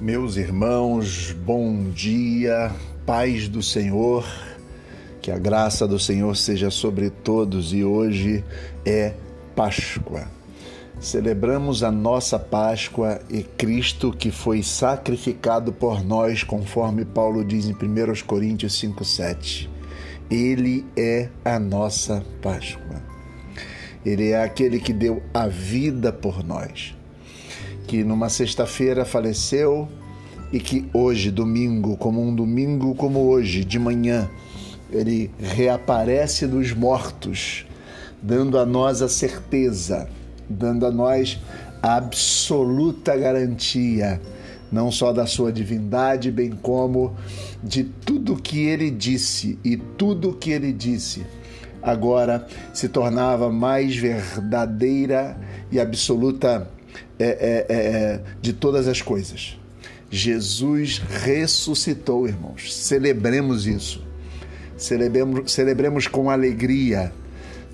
Meus irmãos, bom dia, paz do Senhor, que a graça do Senhor seja sobre todos e hoje é Páscoa. Celebramos a nossa Páscoa e Cristo que foi sacrificado por nós, conforme Paulo diz em 1 Coríntios 5,7. Ele é a nossa Páscoa. Ele é aquele que deu a vida por nós que numa sexta-feira faleceu e que hoje, domingo, como um domingo como hoje, de manhã, ele reaparece dos mortos, dando a nós a certeza, dando a nós a absoluta garantia, não só da sua divindade, bem como de tudo que ele disse. E tudo que ele disse agora se tornava mais verdadeira e absoluta é, é, é, é, de todas as coisas. Jesus ressuscitou, irmãos. Celebremos isso. Celebremos, celebremos com alegria.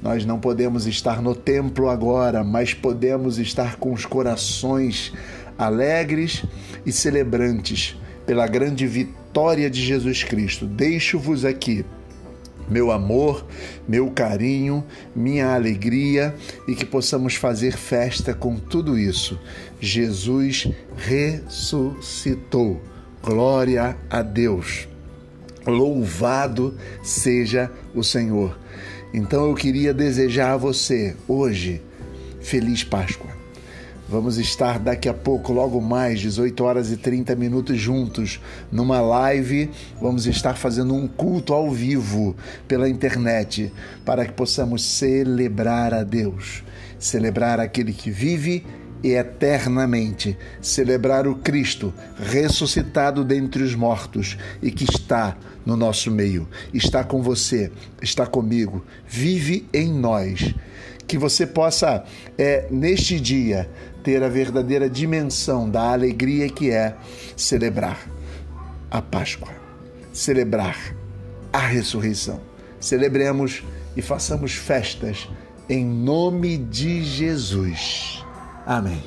Nós não podemos estar no templo agora, mas podemos estar com os corações alegres e celebrantes pela grande vitória de Jesus Cristo. Deixo-vos aqui meu amor, meu carinho, minha alegria e que possamos fazer festa com tudo isso. Jesus ressuscitou. Glória a Deus. Louvado seja o Senhor. Então eu queria desejar a você hoje feliz Páscoa. Vamos estar daqui a pouco, logo mais, 18 horas e 30 minutos juntos, numa live. Vamos estar fazendo um culto ao vivo pela internet para que possamos celebrar a Deus, celebrar aquele que vive e eternamente, celebrar o Cristo ressuscitado dentre os mortos e que está no nosso meio, está com você, está comigo, vive em nós que você possa, é, neste dia, ter a verdadeira dimensão da alegria que é celebrar a Páscoa, celebrar a ressurreição. Celebremos e façamos festas em nome de Jesus. Amém.